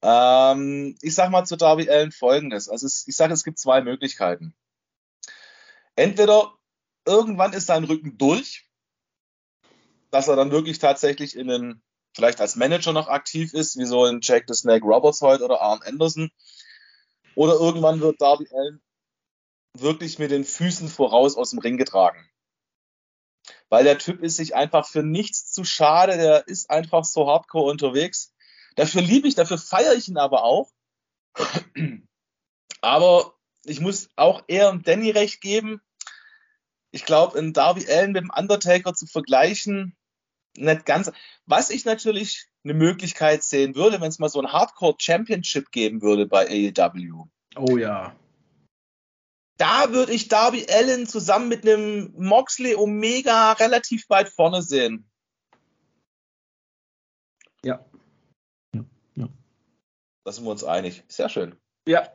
Ähm, ich sage mal zu Darby Allen folgendes. Also es, ich sage, es gibt zwei Möglichkeiten. Entweder irgendwann ist sein Rücken durch, dass er dann wirklich tatsächlich in den, vielleicht als Manager noch aktiv ist, wie so ein Jack the Snake Roberts heute oder Arn Anderson. Oder irgendwann wird Darby Allen wirklich mit den Füßen voraus aus dem Ring getragen. Weil der Typ ist sich einfach für nichts zu schade, der ist einfach so hardcore unterwegs. Dafür liebe ich, dafür feiere ich ihn aber auch. Aber ich muss auch eher Danny recht geben ich glaube, in Darby Allen mit dem Undertaker zu vergleichen, nicht ganz. Was ich natürlich eine Möglichkeit sehen würde, wenn es mal so ein Hardcore Championship geben würde bei AEW. Oh ja. Da würde ich Darby Allen zusammen mit einem Moxley Omega relativ weit vorne sehen. Ja. Ja. Da sind wir uns einig. Sehr schön. Ja.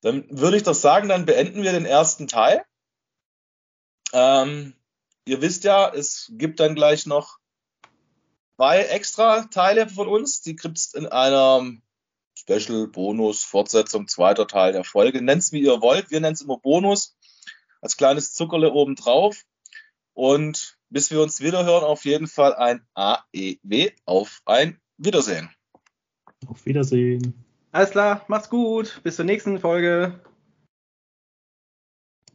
Dann würde ich doch sagen, dann beenden wir den ersten Teil. Ähm, ihr wisst ja, es gibt dann gleich noch zwei extra Teile von uns. Die gibt es in einer Special Bonus Fortsetzung, zweiter Teil der Folge. Nennt es wie ihr wollt. Wir nennen es immer Bonus. Als kleines Zuckerle oben drauf. Und bis wir uns wieder hören, auf jeden Fall ein AEW auf ein Wiedersehen. Auf Wiedersehen. Alles klar, macht's gut. Bis zur nächsten Folge.